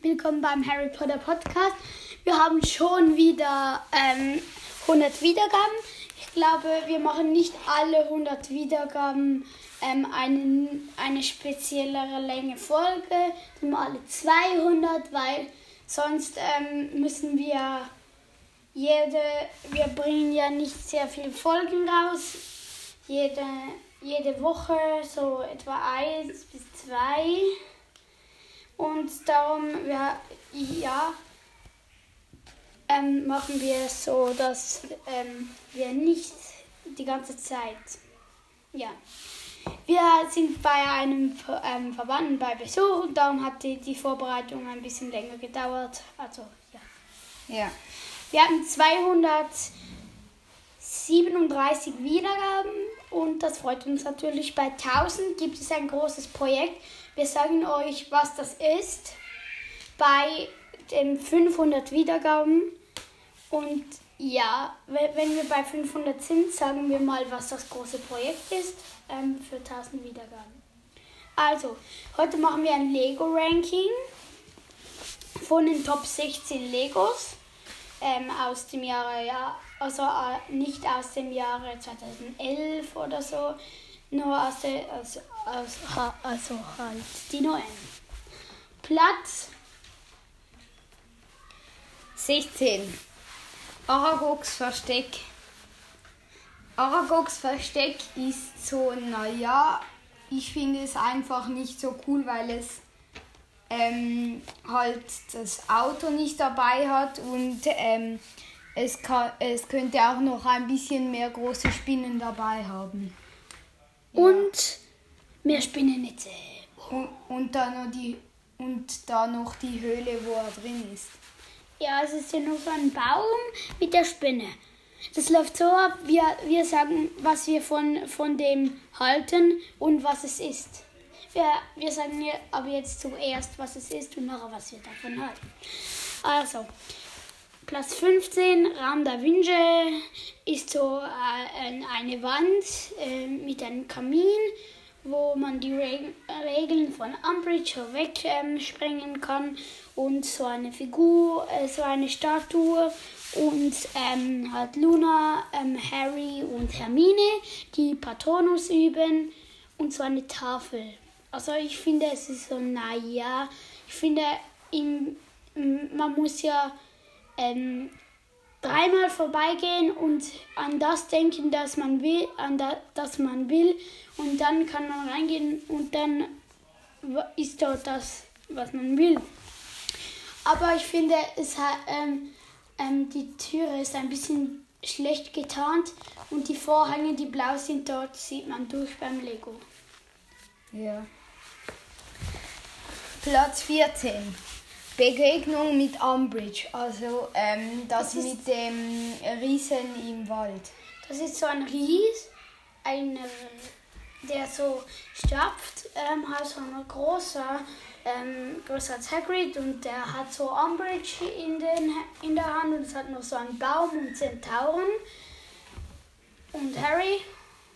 Willkommen beim Harry Potter Podcast. Wir haben schon wieder ähm, 100 Wiedergaben. Ich glaube, wir machen nicht alle 100 Wiedergaben ähm, einen, eine speziellere Länge Folge, nur alle 200, weil sonst ähm, müssen wir jede, wir bringen ja nicht sehr viele Folgen raus. Jede, jede Woche so etwa eins bis zwei. Und darum, ja, ja ähm, machen wir es so, dass ähm, wir nicht die ganze Zeit, ja. Wir sind bei einem ähm, Verwandten bei Besuch und darum hat die, die Vorbereitung ein bisschen länger gedauert. Also, ja. Ja. Wir hatten 237 Wiedergaben und das freut uns natürlich. Bei 1000 gibt es ein großes Projekt. Wir sagen euch, was das ist. Bei den 500 Wiedergaben. Und ja, wenn wir bei 500 sind, sagen wir mal, was das große Projekt ist ähm, für 1000 Wiedergaben. Also, heute machen wir ein Lego-Ranking von den Top 16 Legos ähm, aus dem Jahre, ja, also äh, nicht aus dem Jahre 2011 oder so, nur aus der, also, aus, also halt die neuen. Platz 16. Aragogs Versteck. Aragogs Versteck ist so, naja, ich finde es einfach nicht so cool, weil es ähm, halt das Auto nicht dabei hat und ähm, es, kann, es könnte auch noch ein bisschen mehr große Spinnen dabei haben. Und mehr Spinnennetze. Und, und, da noch die, und da noch die Höhle, wo er drin ist. Ja, es ist ja nur so ein Baum mit der Spinne. Das läuft so ab, wir, wir sagen, was wir von, von dem halten und was es ist. Wir, wir sagen aber jetzt zuerst, was es ist und nachher, was wir davon halten. Also, Platz 15, Raum der Wünsche, ist so äh, eine Wand äh, mit einem Kamin, wo man die Reg Regeln von Umbridge wegsprengen ähm, kann und so eine Figur, äh, so eine Statue und ähm, hat Luna, ähm, Harry und Hermine, die Patronus üben und so eine Tafel. Also ich finde, es ist so, naja, ich finde, man muss ja ähm, dreimal vorbeigehen und an das denken, das man will, an da, das man will und dann kann man reingehen und dann ist dort das, was man will. Aber ich finde, es hat, ähm, ähm, die Türe ist ein bisschen schlecht getarnt und die Vorhänge, die blau sind, dort sieht man durch beim Lego. Ja. Platz 14. Begegnung mit Umbridge, also ähm, das, das mit dem Riesen im Wald. Das ist so ein Ries, ein, der so stapft, ähm, halt so ein großer, ähm, größer als Hagrid und der hat so Umbridge in, den, in der Hand und es hat noch so einen Baum und Zentauren und Harry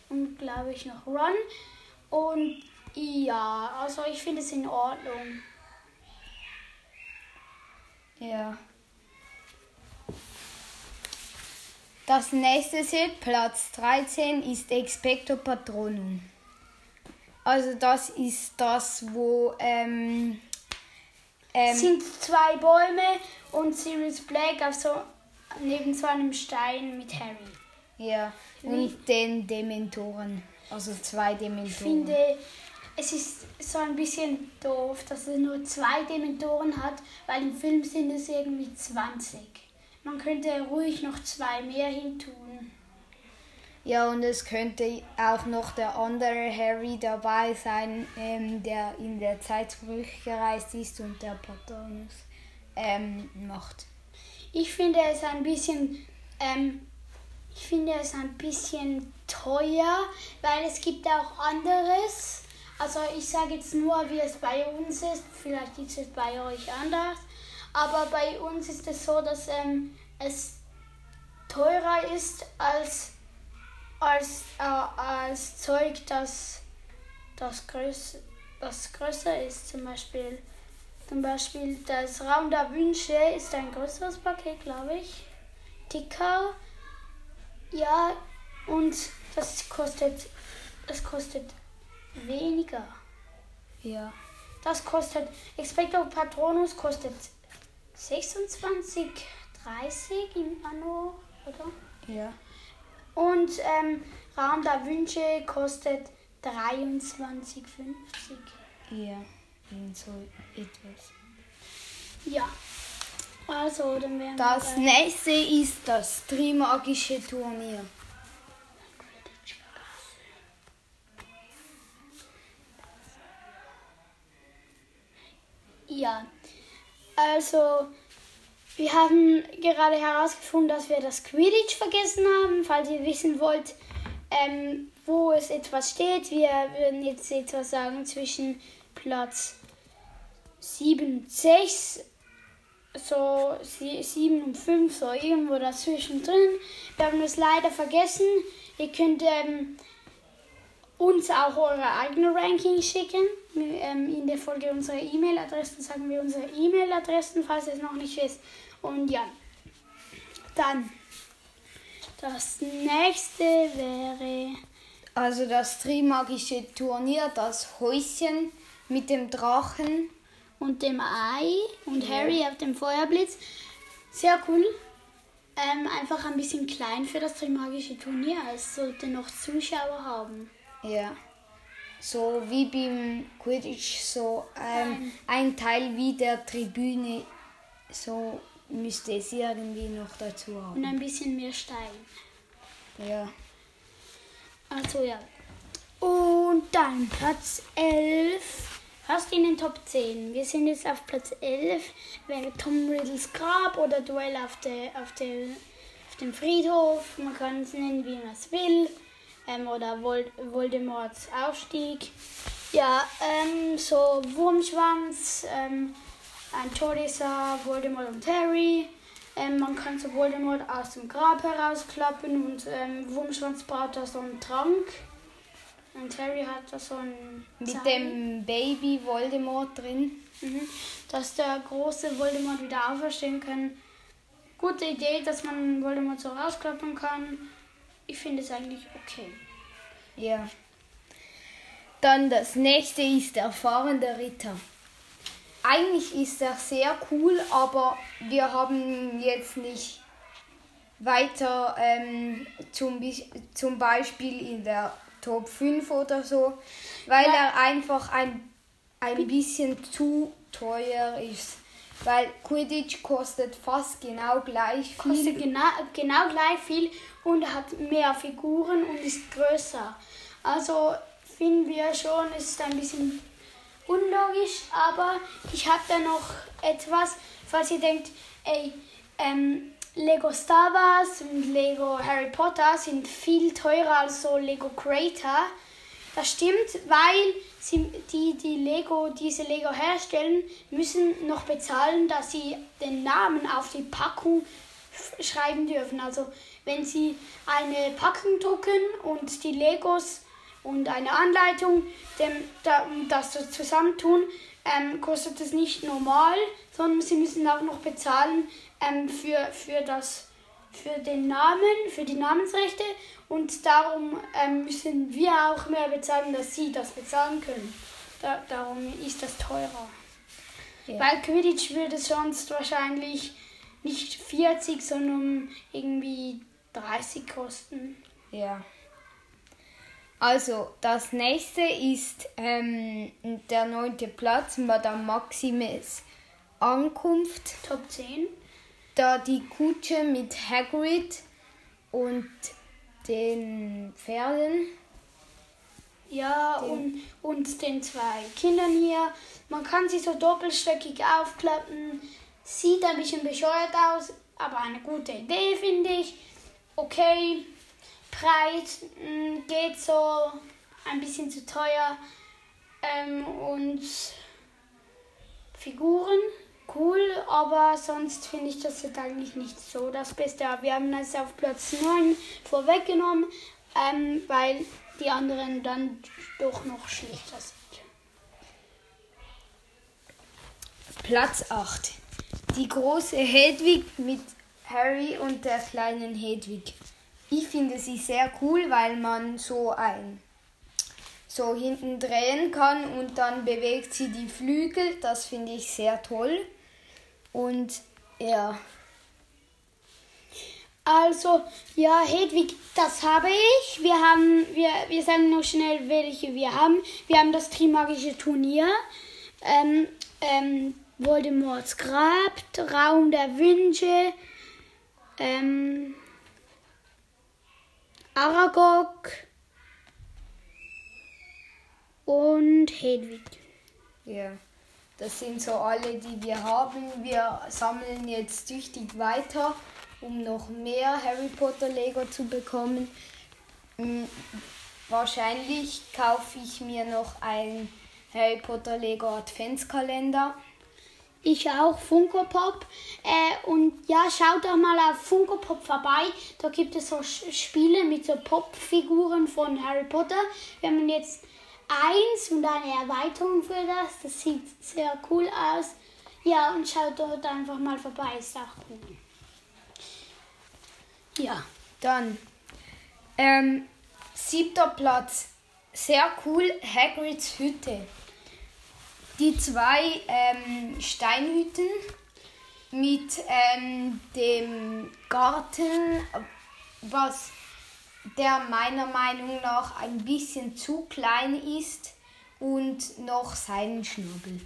und glaube ich noch Ron und ja, also ich finde es in Ordnung. Ja. Das nächste Set, Platz 13, ist Expecto Patronum. Also das ist das, wo ähm, ähm, sind zwei Bäume und Sirius Black auf so neben so einem Stein mit Harry. Ja, und den Dementoren. Also zwei Dementoren. Ich finde, es ist so ein bisschen doof, dass es nur zwei Dementoren hat, weil im Film sind es irgendwie 20. Man könnte ruhig noch zwei mehr hintun. Ja, und es könnte auch noch der andere Harry dabei sein, ähm, der in der Zeit zurückgereist ist und der Patronus ähm, macht. Ich finde es ein bisschen, ähm, ich finde es ein bisschen teuer, weil es gibt auch anderes. Also ich sage jetzt nur, wie es bei uns ist. Vielleicht ist es bei euch anders. Aber bei uns ist es so, dass ähm, es teurer ist als, als, äh, als Zeug, das, das, größ, das größer ist. Zum Beispiel Zum Beispiel das Raum der Wünsche ist ein größeres Paket, glaube ich. Dicker. Ja, und das kostet, das kostet weniger. Ja. Das kostet, Expecto Patronus kostet 26, 30 im Anno, oder? Ja. Und ähm, Raum der Wünsche kostet 23,50. Ja. Irgend so etwas. Ja. Also, dann wären Das nächste ist das Trimagische Turnier. Ja, also wir haben gerade herausgefunden, dass wir das Quidditch vergessen haben. Falls ihr wissen wollt, ähm, wo es etwas steht, wir würden jetzt etwas sagen zwischen Platz 7 und 6, so 7 und 5, so irgendwo dazwischen drin. Wir haben es leider vergessen. Ihr könnt ähm, uns auch eure eigene Ranking schicken. Ähm, in der Folge unserer E-Mail-Adressen sagen wir unsere E-Mail-Adressen, falls ihr es noch nicht wisst. Und ja, dann das nächste wäre Also das Trimagische Turnier, das Häuschen mit dem Drachen. und dem Ei und Ja. Harry auf dem Feuerblitz. Sehr cool. Ähm, einfach ein bisschen klein für das Trimagische Turnier. Es sollte noch Zuschauer haben. Ja. So wie beim Quidditch, so ähm, ein Teil wie der Tribüne, so müsste es irgendwie noch dazu Und haben. ein bisschen mehr Stein. Ja. Also ja. Und dann Platz 11. Fast in den Top 10. Wir sind jetzt auf Platz 11. Wäre Tom Riddles Grab oder Duell auf, der, auf, der, auf dem Friedhof. Man kann es nennen, wie man es will. Ähm, oder Vol Voldemorts Aufstieg. Ja, ähm, so Wurmschwanz, ähm, ein Todesser, Voldemort und Harry. Ähm, man kann so Voldemort aus dem Grab herausklappen und ähm, Wurmschwanz baut da so einen Trank. Und Harry hat da so einen Mit Zahn. dem Baby Voldemort drin. Mhm. Dass der große Voldemort wieder auferstehen kann. Gute Idee, dass man Voldemort so rausklappen kann. Ich finde es eigentlich okay. Ja. Dann das nächste ist der fahrende Ritter. Eigentlich ist er sehr cool, aber wir haben jetzt nicht weiter ähm, zum, zum Beispiel in der Top 5 oder so, weil Ja. er einfach ein, ein bisschen zu teuer ist. Weil Quidditch kostet fast genau gleich viel. Kostet genau, genau gleich viel und hat mehr Figuren und ist größer. Also finden wir schon, es ist ein bisschen unlogisch, aber ich habe da noch etwas, falls ihr denkt, ey, ähm, Lego Star Wars und Lego Harry Potter sind viel teurer als so Lego Creator. Das stimmt, weil die, die Lego, diese Lego herstellen, müssen noch bezahlen, dass sie den Namen auf die Packung schreiben dürfen. Also wenn sie eine Packung drucken und die Legos und eine Anleitung dem, da, das so zusammentun, ähm, kostet es nicht normal, sondern sie müssen auch noch bezahlen ähm, für, für, das, für den Namen, für die Namensrechte und darum ähm, müssen wir auch mehr bezahlen, dass sie das bezahlen können. Da, darum ist das teurer. Ja. Weil Quidditch würde sonst wahrscheinlich nicht 40, sondern irgendwie 30 kosten. Ja. Also, das nächste ist ähm, der neunte Platz, Madame Maximes Ankunft. Top 10. Da die Kutsche mit Hagrid und den Pferden. Ja, und, und den zwei Kindern hier. Man kann sie so doppelstöckig aufklappen. Sieht ein bisschen bescheuert aus, aber eine gute Idee, finde ich. Okay, Preis mh, geht so ein bisschen zu teuer. Ähm, und Figuren, cool, aber sonst finde ich das jetzt eigentlich nicht so das Beste. Wir haben es auf Platz 9 vorweggenommen, ähm, weil die anderen dann doch noch schlechter sind. Platz 8. Die große Hedwig mit Harry und der kleinen Hedwig. Ich finde sie sehr cool, weil man so ein so hinten drehen kann und dann bewegt sie die Flügel. Das finde ich sehr toll. Und ja. Also, ja, Hedwig, das habe ich. Wir haben, wir, wir sagen noch schnell, welche wir haben. Wir haben das Trimagische Turnier, ähm, ähm, Voldemorts Grab, Raum der Wünsche, ähm, Aragog und Hedwig. Ja, das sind so alle, die wir haben. Wir sammeln jetzt tüchtig weiter, um noch mehr Harry Potter Lego zu bekommen. Hm, Wahrscheinlich kaufe ich mir noch ein Harry Potter Lego Adventskalender. Ich auch, Funko Pop. Äh, und ja, schaut doch mal auf Funko Pop vorbei. Da gibt es so Spiele mit so Pop-Figuren von Harry Potter. Wir haben jetzt eins und eine Erweiterung für das. Das sieht sehr cool aus. Ja, und schaut dort einfach mal vorbei. Ist auch cool. Ja. Dann ähm, siebter Platz. Sehr cool, Hagrids Hütte. Die zwei ähm, Steinhütten mit ähm, dem Garten, was der meiner Meinung nach ein bisschen zu klein ist und noch seinen Schnabel.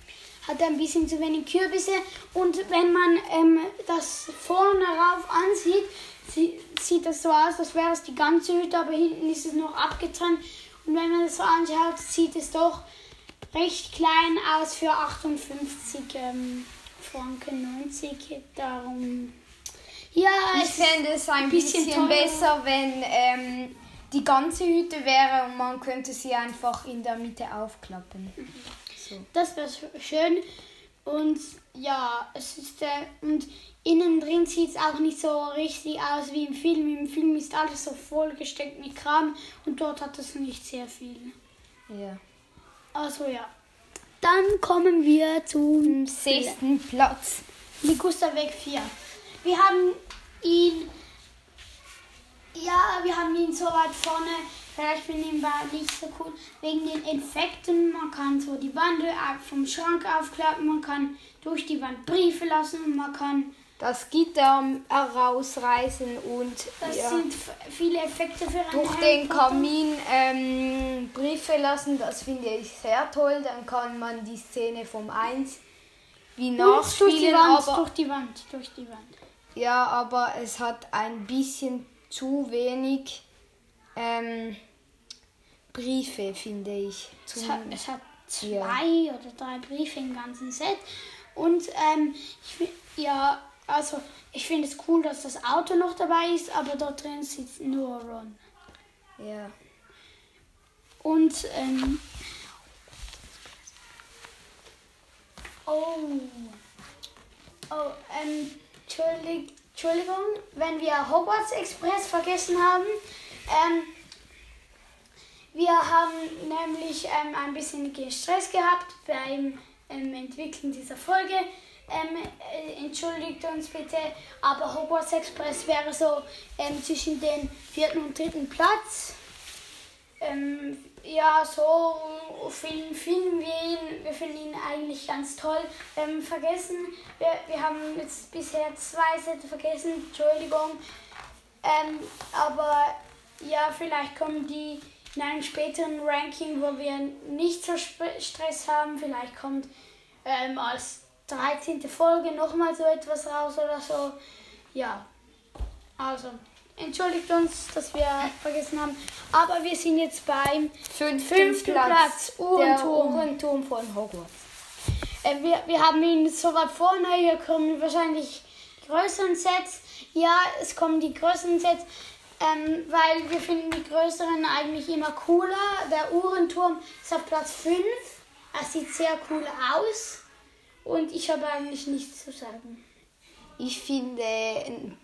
Hat ein bisschen zu wenig Kürbisse. Und wenn man ähm, das vorne rauf ansieht, sie, sieht das so aus, als wäre es die ganze Hütte, aber hinten ist es noch abgetrennt. Und wenn man das so anschaut, sieht es doch recht klein aus für 58 ähm, Franken 90. Darum. Ja, Ich fände es ein bisschen bisschen, besser, wenn ähm, die ganze Hütte wäre und man könnte sie einfach in der Mitte aufklappen. So. Das wäre schön. Und ja, es ist äh, und innen drin sieht es auch nicht so richtig aus wie im Film. Im Film ist alles so vollgesteckt mit Kram und dort hat es nicht sehr viel. Ja. Also ja. Dann kommen wir zum Sechsten Platz. Liguster Weg 4. Wir haben ihn. Ja, wir haben ihn so weit vorne. Vielleicht war nicht so cool. Wegen den Infekten. Man kann so die Wand äh, vom Schrank aufklappen. Man kann durch die Wand Briefe lassen. Und man kann. Das Gitter herausreißen und Das ja, sind viele Effekte für durch den. Kamin ähm, Briefe lassen. Das finde ich sehr toll. Dann kann man die Szene vom 1 wie Und durch die nachspielen. Wand, Aber, durch die Wand, durch die Wand. Ja, aber es hat ein bisschen zu wenig ähm, Briefe, finde ich. Es hat, es hat zwei Ja. oder drei Briefe im ganzen Set. Und ähm, ich, ja, also ich finde es cool, dass das Auto noch dabei ist, aber dort drin sitzt nur Ron. ja. Und ähm, oh, oh, ähm, Entschuldigung, wenn wir Hogwarts Express vergessen haben. Ähm, wir haben nämlich ähm, ein bisschen Stress gehabt beim ähm, Entwickeln dieser Folge. Ähm, äh, entschuldigt uns bitte, aber Hogwarts Express wäre so ähm, zwischen den vierten und dritten Platz. Ja, so finden, finden wir ihn, wir finden ihn eigentlich ganz toll. Ähm, vergessen, wir, wir haben jetzt bisher zwei Sätze vergessen, Entschuldigung. Ähm, aber ja, vielleicht kommen die in einem späteren Ranking, wo wir nicht so Stress haben. Vielleicht kommt ähm, als 13. Folge nochmal so etwas raus oder so. Ja, also entschuldigt uns, dass wir vergessen haben. Aber wir sind jetzt beim Fünften Fünften Platz, der Uhrenturm. Uhrenturm von Hogwarts. Äh, wir, wir haben ihn so weit vorne, hier kommen wahrscheinlich größeren Sets. Ja, es kommen die größeren Sets, ähm, weil wir finden die größeren eigentlich immer cooler. Der Uhrenturm ist auf Platz 5. Er sieht sehr cool aus. Und ich habe eigentlich nichts zu sagen. Ich finde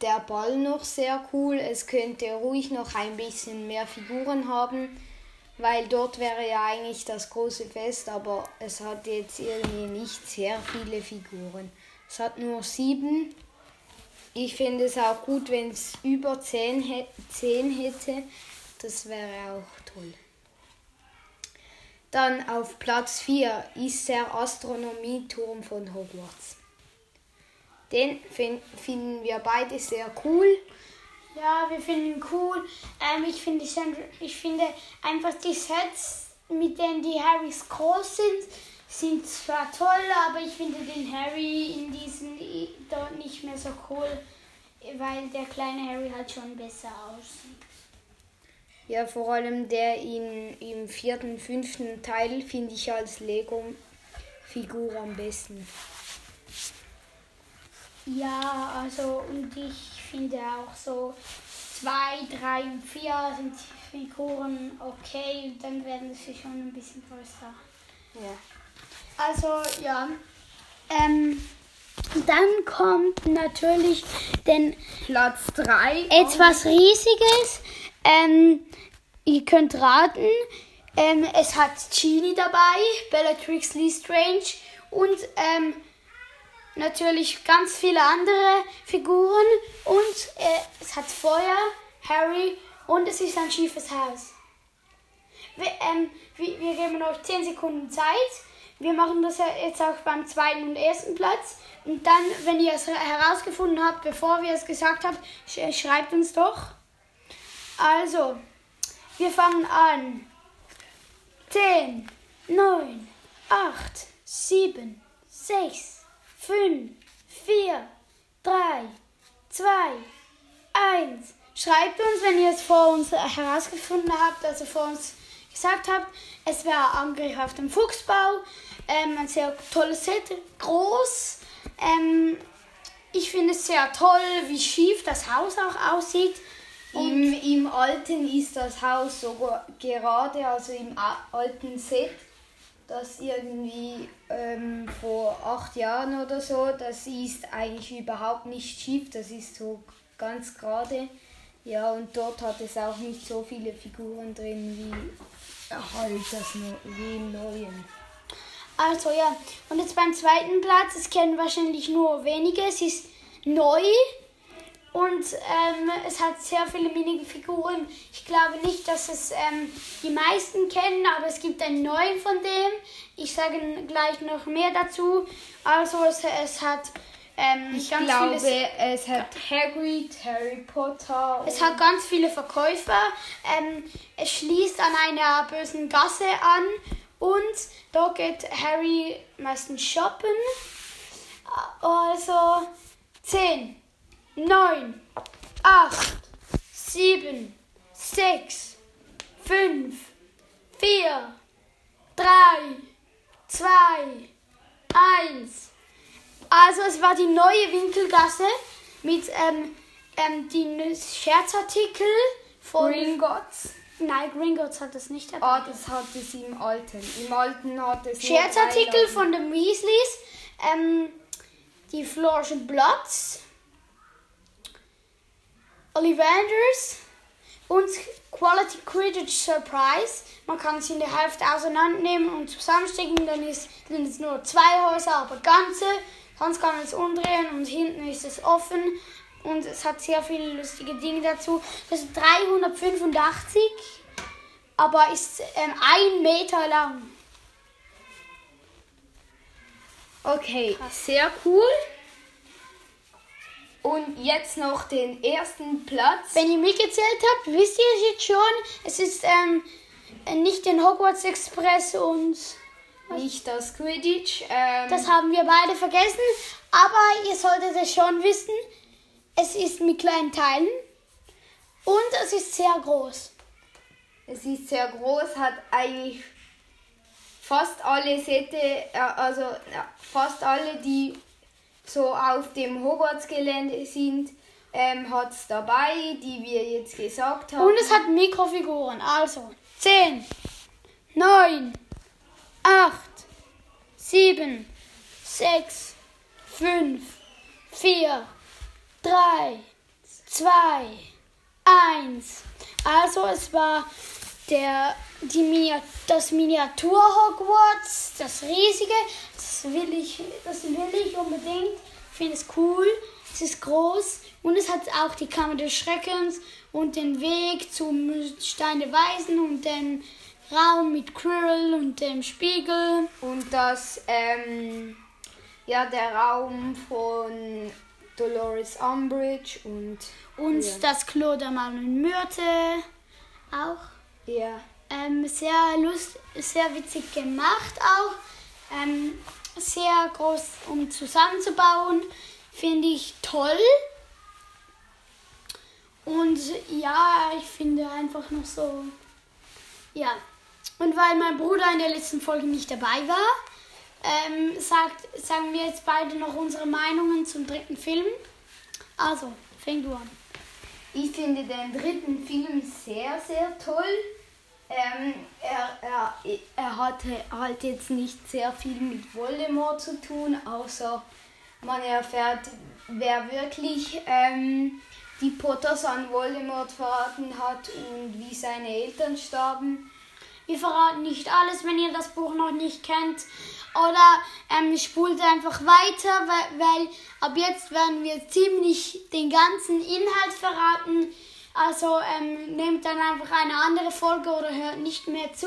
der Ball noch sehr cool. Es könnte ruhig noch ein bisschen mehr Figuren haben. weil dort wäre ja eigentlich das große Fest, aber es hat jetzt irgendwie nicht sehr viele Figuren. Es hat nur sieben. Ich finde es auch gut, wenn es über zehn, zehn hätte. Das wäre auch toll. Dann auf Platz 4 ist der Astronomieturm von Hogwarts. Den find, finden wir beide sehr cool. Ja, wir finden ihn cool. Ähm, ich, finde, ich finde einfach die Sets, mit denen die Harrys groß sind, sind zwar toll, aber ich finde den Harry in diesen dort nicht mehr so cool, weil der kleine Harry halt schon besser aussieht. Ja, vor allem der in, im vierten, fünften Teil finde ich als Lego-Figur am besten. Ja, also und ich finde auch so 2, 3 und 4 sind die Figuren okay und dann werden sie schon ein bisschen größer. Ja. Also ja. Ähm, dann kommt natürlich den Platz 3. Etwas Riesiges. Ähm, ihr könnt raten. Ähm, es hat Genie dabei, Bellatrix Lestrange und ähm, natürlich ganz viele andere Figuren und äh, es hat Feuer, Harry und es ist ein schiefes Haus. Wir, ähm, wir, wir geben euch 10 Sekunden Zeit. Wir machen das jetzt auch beim zweiten und ersten Platz. Und dann, wenn ihr es herausgefunden habt, bevor wir es gesagt haben, schreibt uns doch. Also, wir fangen an. 10, 9, 8, 7, 6, 5, 4, 3, 2, 1. Schreibt uns, wenn ihr es vor uns herausgefunden habt, also vor uns gesagt habt. Es wäre Angriff auf den Fuchsbau. Ähm, ein sehr tolles Set, groß. Ähm, ich finde es sehr toll, wie schief das Haus auch aussieht. Im, Im alten ist das Haus sogar gerade, also im alten Set das irgendwie ähm, vor acht Jahren oder so, das ist eigentlich überhaupt nicht schief, das ist so ganz gerade. Ja, und dort hat es auch nicht so viele Figuren drin wie halt das wie im neuen. Also ja, und jetzt beim zweiten Platz, es kennen wahrscheinlich nur wenige, es ist neu, und ähm, es hat sehr viele Minifiguren. Ich glaube nicht, dass es ähm, die meisten kennen, aber es gibt einen neuen von dem. Ich sage gleich noch mehr dazu. Also es, es hat ähm, ich ganz glaube, viele, es hat Hagrid, Harry Potter. Es hat ganz viele Verkäufer. Ähm, es schließt an einer bösen Gasse an und da geht Harry meistens shoppen. Also 10 neun, acht, sieben, sechs, fünf, vier, drei, zwei, eins. Also es war die neue Winkelgasse mit ähm, ähm, den Scherzartikel von Gringotts. Nein, Gringotts hat es nicht dabei. Ah, das hat es im Alten. Im Alten hat es Scherzartikel von den Weasleys. Ähm, die Florischen Bloods Ollivanders und Quality Quidditch Surprise. Man kann sie in der Hälfte auseinandernehmen und zusammenstecken, dann ist, sind es nur zwei Häuser, aber ganze. Sonst kann man es umdrehen und hinten ist es offen und es hat sehr viele lustige Dinge dazu. Das ist 385, aber ist ähm, ein Meter lang. Okay, sehr cool. Und jetzt noch den ersten Platz. Wenn ihr mitgezählt habt, wisst ihr es jetzt schon. Es ist ähm, nicht den Hogwarts Express und nicht das Quidditch. Ähm, das haben wir beide vergessen. Aber ihr solltet es schon wissen. Es ist mit kleinen Teilen und es ist sehr groß. Es ist sehr groß, hat eigentlich fast alle Sätze, äh, also fast alle, die so auf dem Hogwarts-Gelände sind, ähm, hat es dabei, die wir jetzt gesagt haben. Und es hat Mikrofiguren. Also 10, 9, 8, 7, 6, 5, 4, 3, 2, 1. Also es war der, die Miniat das Miniatur Hogwarts, das riesige, das will ich, das will ich unbedingt. Ich finde es cool. Es ist groß und es hat auch die Kammer des Schreckens und den Weg zum Steine Weisen und den Raum mit Quirrell und dem Spiegel. Und das, ähm, ja, der Raum von Dolores Umbridge und. Und ja. das Klo der Marlon Myrte auch. Ja. Ähm, sehr lust, sehr witzig gemacht auch. Ähm, sehr groß, um zusammenzubauen. Finde ich toll. Und ja, ich finde einfach noch so. Ja. Und weil mein Bruder in der letzten Folge nicht dabei war, ähm, sagt, sagen wir jetzt beide noch unsere Meinungen zum dritten Film. Also, fäng du an. Ich finde den dritten Film sehr, sehr toll. Ähm, er, er, er hatte halt jetzt nicht sehr viel mit Voldemort zu tun, außer man erfährt, wer wirklich ähm, die Potters an Voldemort verraten hat und wie seine Eltern starben. Wir verraten nicht alles, wenn ihr das Buch noch nicht kennt. Oder ähm, spult einfach weiter, weil, weil ab jetzt werden wir ziemlich den ganzen Inhalt verraten. Also ähm, nehmt dann einfach eine andere Folge oder hört nicht mehr zu,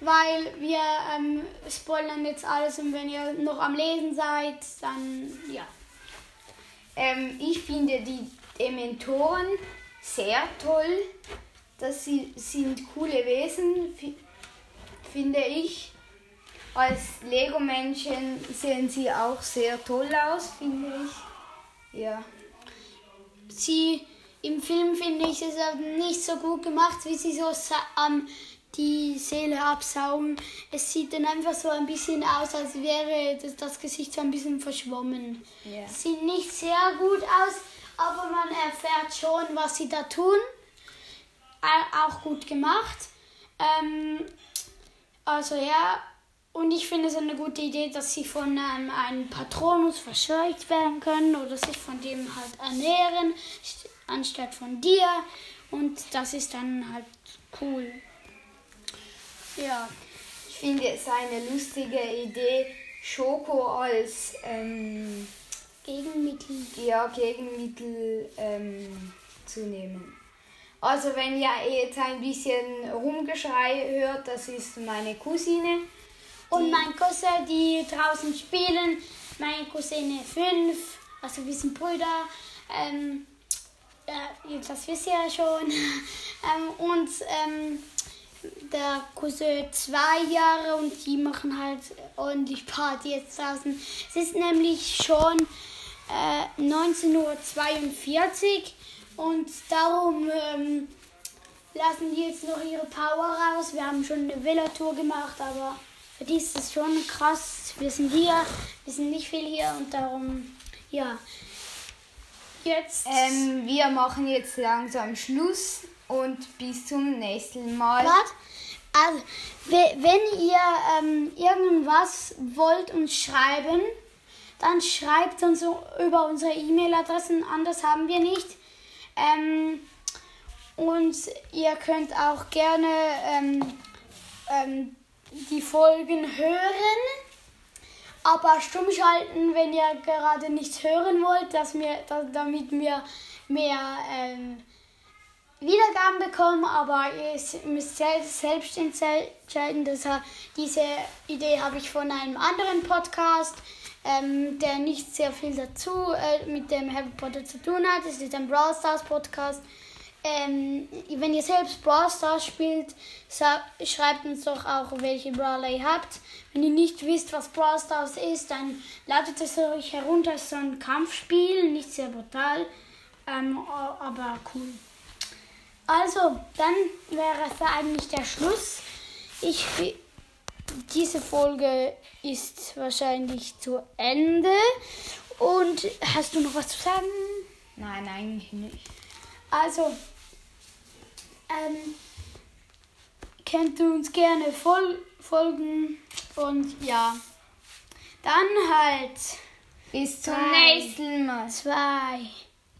weil wir ähm, spoilern jetzt alles und wenn ihr noch am Lesen seid, dann ja. Ähm, ich finde die Dementoren sehr toll. Das sind coole Wesen, finde ich. Als Lego-Menschen sehen sie auch sehr toll aus, finde ich. Ja. sie im Film finde ich es nicht so gut gemacht, wie sie so am die Seele absaugen. Es sieht dann einfach so ein bisschen aus, als wäre das, das Gesicht so ein bisschen verschwommen. Ja. Sieht nicht sehr gut aus, aber man erfährt schon, was sie da tun. Auch gut gemacht. Ähm, also ja, und ich finde es eine gute Idee, dass sie von ähm, einem Patronus verscheucht werden können oder sich von dem halt ernähren, st- anstatt von dir. Und das ist dann halt cool. Ja. Ich finde es eine lustige Idee, Schoko als ähm, Gegenmittel. ja, Gegenmittel ähm, zu nehmen. Also wenn ihr jetzt ein bisschen Rumgeschrei hört, das ist meine Cousine. Und mein Cousin, die draußen spielen, meine Cousine 5, also wir sind Brüder. Ähm, ja, das wisst ihr ja schon. ähm, und ähm, der Cousin zwei Jahre und die machen halt ordentlich Party jetzt draußen. Es ist nämlich schon äh, 19.42 Uhr und darum ähm, lassen die jetzt noch ihre Power raus. Wir haben schon eine Villa-Tour gemacht, aber für die ist es schon krass. Wir sind hier, wir sind nicht viel hier und darum, ja. Jetzt. Ähm, wir machen jetzt langsam Schluss und bis zum nächsten Mal. Wart. Also, we- wenn ihr ähm, irgendwas wollt uns schreiben, dann schreibt uns über unsere E-Mail-Adressen, anders haben wir nicht. Ähm, und ihr könnt auch gerne ähm, ähm, die Folgen hören, aber stumm schalten, wenn ihr gerade nichts hören wollt, dass wir, da, damit wir mehr ähm, Wiedergaben bekommen, aber ihr müsst sel- selbst entscheiden. Deshalb, diese Idee habe ich von einem anderen Podcast, ähm, der nicht sehr viel dazu äh, mit dem Harry Potter zu tun hat. Es ist ein Brawl Stars Podcast. Ähm, wenn ihr selbst Brawl Stars spielt, schreibt uns doch auch, welche Brawler ihr habt. Wenn ihr nicht wisst, was Brawl Stars ist, dann ladet es euch herunter. Es ist so ein Kampfspiel, nicht sehr brutal, ähm, aber cool. Also, dann wäre es eigentlich der Schluss. Ich, diese Folge ist wahrscheinlich zu Ende. Und hast du noch was zu sagen? Nein, eigentlich nicht. Also, ähm, könnt ihr uns gerne fol folgen. Und ja, dann halt Bis zum Bye. nächsten Mal. zwei,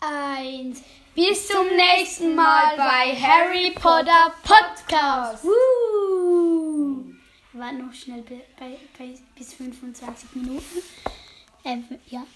eins. Bis zum nächsten Mal bei Harry Potter Podcast. Woo! Warten noch schnell bei, bei, bis 25 Minuten. Ähm, ja.